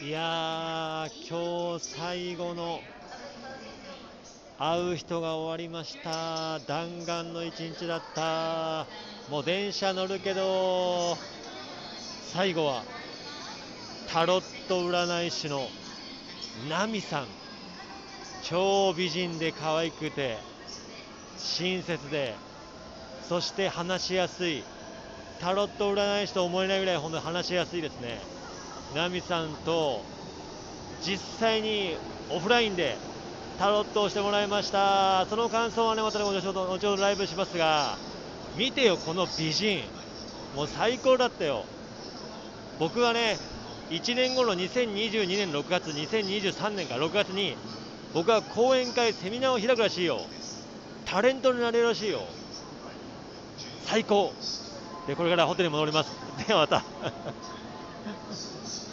いやー、今日最後の会う人が終わりました。弾丸の一日だった。もう電車乗るけど、最後はタロット占い師のナミさん。超美人で可愛くて、親切で、そして話しやすい。タロット占い師と思えないぐらい本当に話しやすいですね。ナミさんと実際にオフラインでタロットをしてもらいました。その感想はね、また後ほど後ほどライブしますが、見てよ、この美人。もう最高だったよ。僕はね、1年後の2022年6月、2023年か6月に、僕は講演会、セミナーを開くらしいよ。タレントになれるらしいよ。最高。で、これからホテルに戻ります。ではまた。purposes